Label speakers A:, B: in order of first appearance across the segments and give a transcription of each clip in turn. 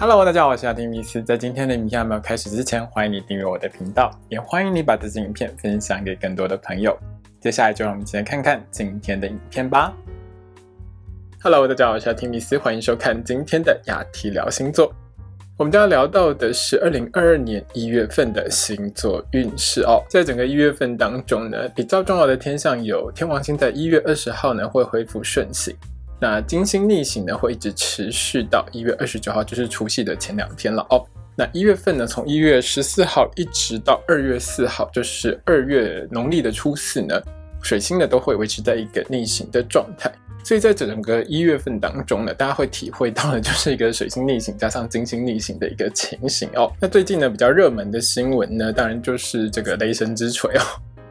A: Hello，大家好，我是阿丁米斯。在今天的影片还没有开始之前，欢迎你订阅我的频道，也欢迎你把这支影片分享给更多的朋友。接下来就让我们一起来看看今天的影片吧。Hello，大家好，我是阿丁米斯，欢迎收看今天的雅提聊星座。我们将要聊到的是二零二二年一月份的星座运势哦。在整个一月份当中呢，比较重要的天象有天王星在一月二十号呢会恢复顺行。那金星逆行呢，会一直持续到一月二十九号，就是除夕的前两天了哦。那一月份呢，从一月十四号一直到二月四号，就是二月农历的初四呢，水星呢都会维持在一个逆行的状态。所以在整个一月份当中呢，大家会体会到的就是一个水星逆行加上金星逆行的一个情形哦。那最近呢，比较热门的新闻呢，当然就是这个雷神之锤哦，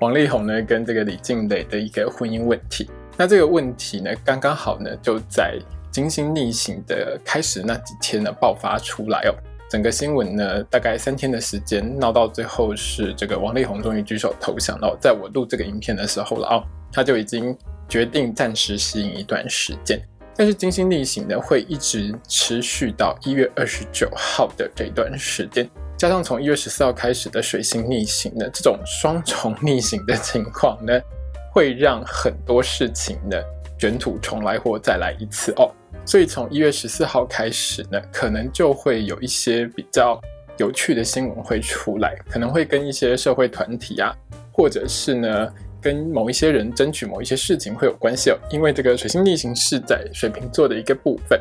A: 王力宏呢跟这个李静蕾的一个婚姻问题。那这个问题呢，刚刚好呢，就在金星逆行的开始那几天呢爆发出来哦。整个新闻呢，大概三天的时间闹到最后是这个王力宏终于举手投降了。在我录这个影片的时候了哦，他就已经决定暂时吸引一段时间。但是金星逆行呢，会一直持续到一月二十九号的这段时间，加上从一月十四号开始的水星逆行呢，这种双重逆行的情况呢。会让很多事情呢卷土重来或再来一次哦，所以从一月十四号开始呢，可能就会有一些比较有趣的新闻会出来，可能会跟一些社会团体啊，或者是呢跟某一些人争取某一些事情会有关系哦。因为这个水星逆行是在水瓶座的一个部分，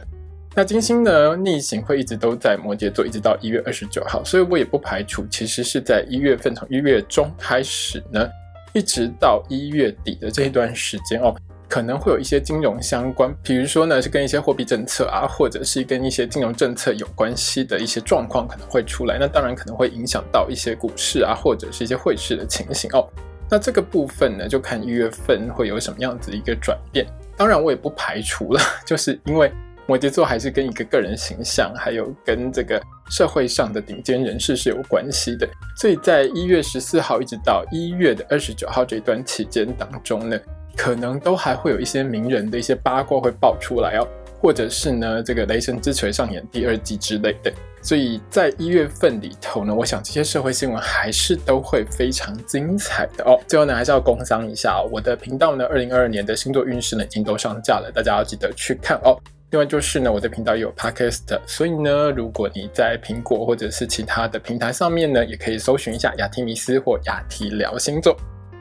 A: 那金星呢逆行会一直都在摩羯座，一直到一月二十九号，所以我也不排除其实是在一月份从一月中开始呢。一直到一月底的这一段时间哦，可能会有一些金融相关，比如说呢是跟一些货币政策啊，或者是跟一些金融政策有关系的一些状况可能会出来。那当然可能会影响到一些股市啊，或者是一些汇市的情形哦。那这个部分呢，就看一月份会有什么样子一个转变。当然我也不排除了，就是因为。摩羯座还是跟一个个人形象，还有跟这个社会上的顶尖人士是有关系的。所以在一月十四号一直到一月的二十九号这段期间当中呢，可能都还会有一些名人的一些八卦会爆出来哦，或者是呢这个雷神之锤上演第二季之类的。所以在一月份里头呢，我想这些社会新闻还是都会非常精彩的哦。最后呢，还是要工商一下，我的频道呢，二零二二年的星座运势呢已经都上架了，大家要记得去看哦。另外就是呢，我的频道也有 podcast，所以呢，如果你在苹果或者是其他的平台上面呢，也可以搜寻一下雅提米斯或雅提聊星座。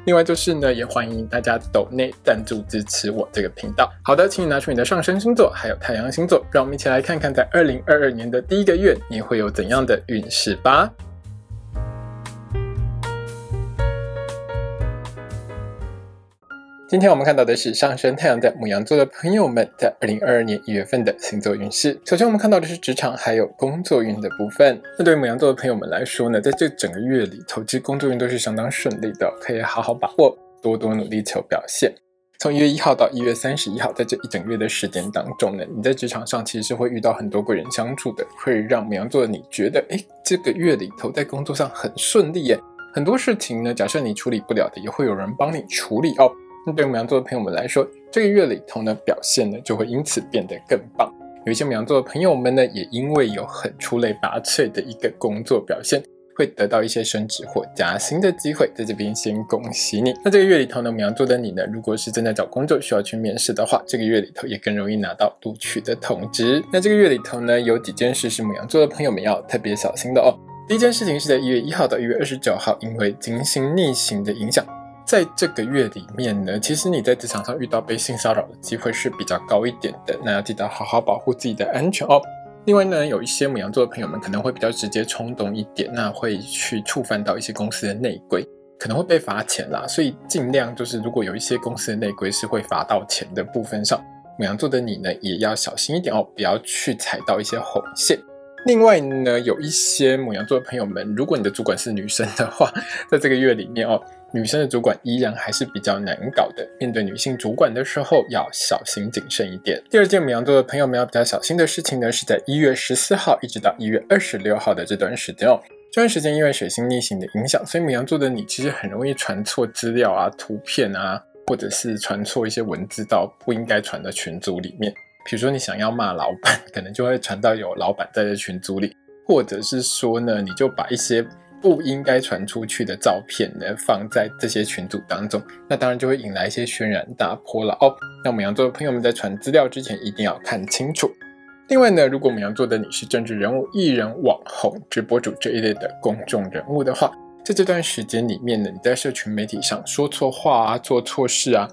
A: 另外就是呢，也欢迎大家抖内赞助支持我这个频道。好的，请你拿出你的上升星座还有太阳星座，让我们一起来看看在二零二二年的第一个月你会有怎样的运势吧。今天我们看到的是上升太阳在母羊座的朋友们在二零二二年一月份的星座运势。首先，我们看到的是职场还有工作运的部分。那对于母羊座的朋友们来说呢，在这整个月里头，其实工作运都是相当顺利的，可以好好把握，多多努力求表现。从一月一号到一月三十一号，在这一整月的时间当中呢，你在职场上其实是会遇到很多贵人相助的，会让母羊座的你觉得，哎，这个月里头在工作上很顺利耶。很多事情呢，假设你处理不了的，也会有人帮你处理哦。那对母羊座的朋友们来说，这个月里头呢，表现呢就会因此变得更棒。有一些母羊座的朋友们呢，也因为有很出类拔萃的一个工作表现，会得到一些升职或加薪的机会。在这边先恭喜你。那这个月里头呢，母羊座的你呢，如果是正在找工作需要去面试的话，这个月里头也更容易拿到录取的通知。那这个月里头呢，有几件事是母羊座的朋友们要特别小心的哦。第一件事情是在一月一号到一月二十九号，因为金星逆行的影响。在这个月里面呢，其实你在职场上遇到被性骚扰的机会是比较高一点的，那要记得好好保护自己的安全哦。另外呢，有一些母羊座的朋友们可能会比较直接冲动一点，那会去触犯到一些公司的内规，可能会被罚钱啦。所以尽量就是如果有一些公司的内规是会罚到钱的部分上，母羊座的你呢也要小心一点哦，不要去踩到一些红线。另外呢，有一些母羊座的朋友们，如果你的主管是女生的话，在这个月里面哦。女生的主管依然还是比较难搞的，面对女性主管的时候要小心谨慎一点。第二件母羊座的朋友们要比较小心的事情呢，是在一月十四号一直到一月二十六号的这段时间哦。这段时间因为水星逆行的影响，所以母羊座的你其实很容易传错资料啊、图片啊，或者是传错一些文字到不应该传的群组里面。比如说你想要骂老板，可能就会传到有老板在的群组里，或者是说呢，你就把一些不应该传出去的照片呢放在这些群组当中，那当然就会引来一些轩然大波了哦。那我们羊座的朋友们在传资料之前一定要看清楚。另外呢，如果我们羊座的你是政治人物、艺人、网红、直播主这一类的公众人物的话，在这段时间里面呢，你在社群媒体上说错话啊、做错事啊，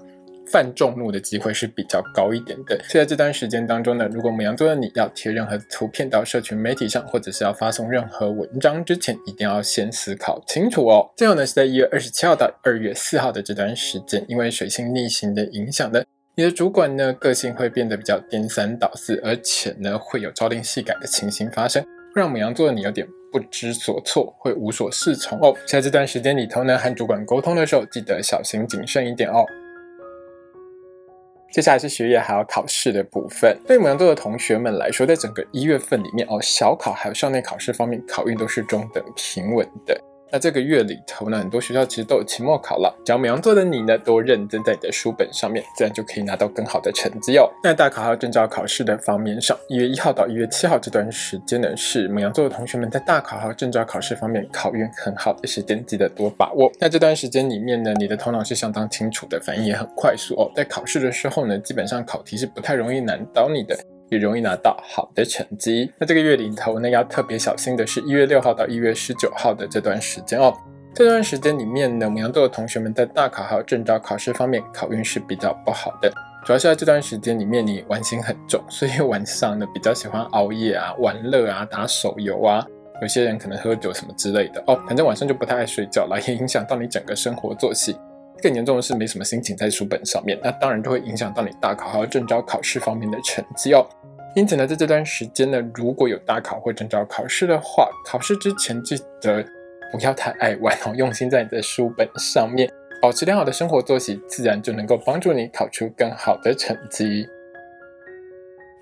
A: 犯众怒的机会是比较高一点的。所以在这段时间当中呢，如果母羊座的你要贴任何图片到社群媒体上，或者是要发送任何文章之前，一定要先思考清楚哦。最后呢，是在一月二十七号到二月四号的这段时间，因为水星逆行的影响呢。你的主管呢，个性会变得比较颠三倒四，而且呢，会有朝令夕改的情形发生，会让母羊座的你有点不知所措，会无所适从哦。在这段时间里头呢，和主管沟通的时候，记得小心谨慎一点哦。接下来是学业还有考试的部分，对母羊座的同学们来说，在整个一月份里面哦，小考还有校内考试方面，考运都是中等平稳的。那这个月里头呢，很多学校其实都有期末考了。只要母羊座的你呢，多认真在你的书本上面，自然就可以拿到更好的成绩哦。那大考还有证照考试的方面上，一月一号到一月七号这段时间呢，是母羊座的同学们在大考还有证照考试方面考运很好的时间，记得多把握。那这段时间里面呢，你的头脑是相当清楚的，反应也很快速哦。在考试的时候呢，基本上考题是不太容易难倒你的。也容易拿到好的成绩。那这个月里头呢，要特别小心的是一月六号到一月十九号的这段时间哦。这段时间里面呢，母羊座的同学们在大考还有证照考试方面考运是比较不好的。主要是在这段时间里面，你玩心很重，所以晚上呢比较喜欢熬夜啊、玩乐啊、打手游啊。有些人可能喝酒什么之类的哦。反正晚上就不太爱睡觉了，也影响到你整个生活作息。更严重的是没什么心情在书本上面，那当然就会影响到你大考还有正招考试方面的成绩哦。因此呢，在这段时间呢，如果有大考或正招考试的话，考试之前记得不要太爱玩哦，用心在你的书本上面，保持良好的生活作息，自然就能够帮助你考出更好的成绩。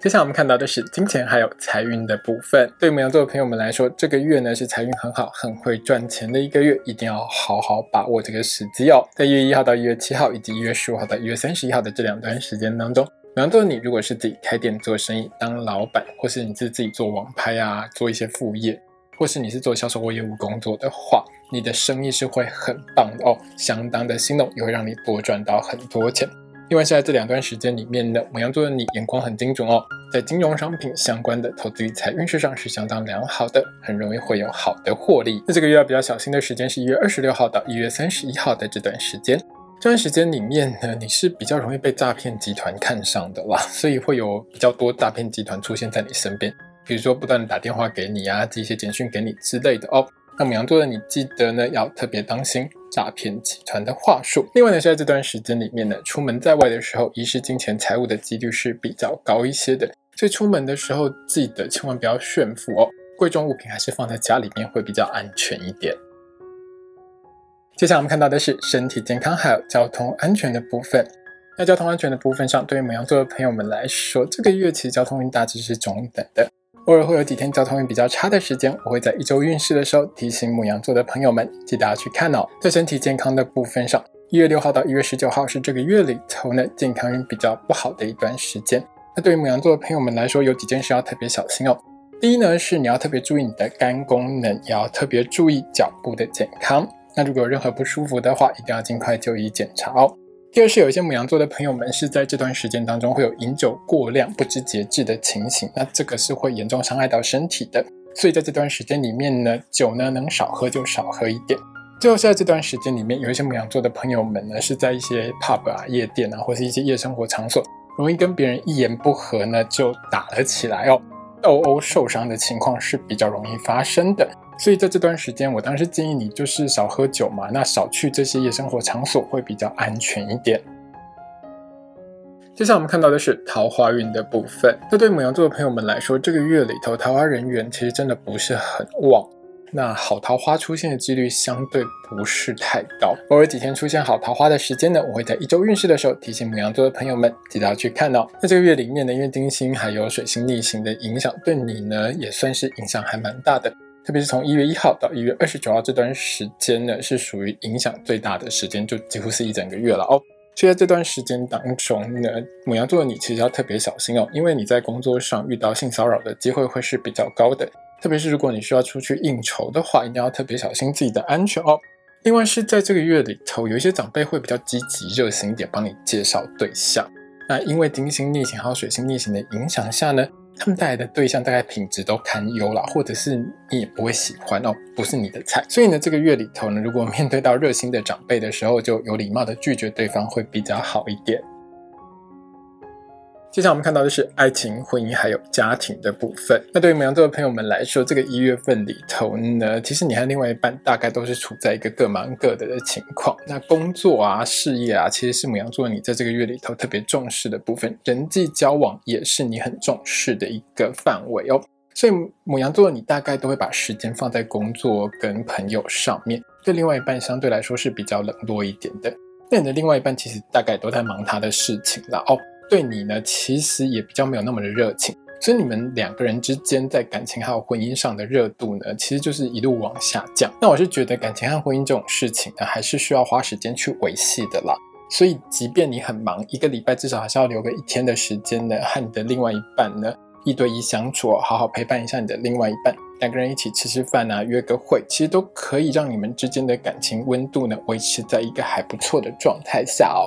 A: 接下来我们看到的是金钱还有财运的部分。对母羊座的朋友们来说，这个月呢是财运很好、很会赚钱的一个月，一定要好好把握这个时机哦。在一月一号到一月七号，以及一月十五号到一月三十一号的这两段时间当中，母羊座你如果是自己开店做生意、当老板，或是你是自己做网拍啊，做一些副业，或是你是做销售或业务工作的话，你的生意是会很棒的哦，相当的兴隆，也会让你多赚到很多钱。另外是在这两段时间里面呢，母羊座的你眼光很精准哦，在金融商品相关的投资与财运势上是相当良好的，很容易会有好的获利。那这个月要比较小心的时间是一月二十六号到一月三十一号的这段时间，这段时间里面呢，你是比较容易被诈骗集团看上的啦，所以会有比较多诈骗集团出现在你身边，比如说不断打电话给你啊，寄一些简讯给你之类的哦。那母羊座的你记得呢，要特别当心诈骗集团的话术。另外呢，是在这段时间里面呢，出门在外的时候，遗失金钱财物的几率是比较高一些的。所以出门的时候，记得千万不要炫富哦，贵重物品还是放在家里面会比较安全一点。接下来我们看到的是身体健康还有交通安全的部分。那交通安全的部分上，对于母羊座的朋友们来说，这个月其实交通运大致是中等的。偶尔会有几天交通运比较差的时间，我会在一周运势的时候提醒母羊座的朋友们，记得要去看哦。在身体健康的部分上，一月六号到一月十九号是这个月里头呢健康运比较不好的一段时间。那对于母羊座的朋友们来说，有几件事要特别小心哦。第一呢，是你要特别注意你的肝功能，也要特别注意脚部的健康。那如果有任何不舒服的话，一定要尽快就医检查哦。第二是有一些母羊座的朋友们是在这段时间当中会有饮酒过量、不知节制的情形，那这个是会严重伤害到身体的。所以在这段时间里面呢，酒呢能少喝就少喝一点。最后是在这段时间里面，有一些母羊座的朋友们呢是在一些 pub 啊、夜店啊，或是一些夜生活场所，容易跟别人一言不合呢就打了起来哦，斗殴受伤的情况是比较容易发生的。所以在这段时间，我当时建议你就是少喝酒嘛，那少去这些夜生活场所会比较安全一点。接下来我们看到的是桃花运的部分。那对母羊座的朋友们来说，这个月里头桃花人缘其实真的不是很旺，那好桃花出现的几率相对不是太高。偶尔几天出现好桃花的时间呢，我会在一周运势的时候提醒母羊座的朋友们，记得要去看哦。那这个月里面呢，因为金星还有水星逆行的影响，对你呢也算是影响还蛮大的。特别是从一月一号到一月二十九号这段时间呢，是属于影响最大的时间，就几乎是一整个月了哦。所以在这段时间当中呢，母羊座的你其实要特别小心哦，因为你在工作上遇到性骚扰的机会会是比较高的，特别是如果你需要出去应酬的话，一定要特别小心自己的安全哦。另外是在这个月里头，有一些长辈会比较积极热心一点，帮你介绍对象。那因为金星逆行还有水星逆行的影响下呢，他们带来的对象大概品质都堪忧啦，或者是你也不会喜欢哦，不是你的菜。所以呢，这个月里头呢，如果面对到热心的长辈的时候，就有礼貌的拒绝对方会比较好一点。接下来我们看到的是爱情、婚姻还有家庭的部分。那对于母羊座的朋友们来说，这个一月份里头呢，其实你和另外一半大概都是处在一个各忙各的的情况。那工作啊、事业啊，其实是母羊座你在这个月里头特别重视的部分。人际交往也是你很重视的一个范围哦。所以母羊座你大概都会把时间放在工作跟朋友上面，对另外一半相对来说是比较冷落一点的。那你的另外一半其实大概都在忙他的事情了哦。对你呢，其实也比较没有那么的热情，所以你们两个人之间在感情还有婚姻上的热度呢，其实就是一路往下降。那我是觉得感情和婚姻这种事情呢，还是需要花时间去维系的啦。所以，即便你很忙，一个礼拜至少还是要留个一天的时间呢，和你的另外一半呢一对一相处，好好陪伴一下你的另外一半，两个人一起吃吃饭啊，约个会，其实都可以让你们之间的感情温度呢维持在一个还不错的状态下哦。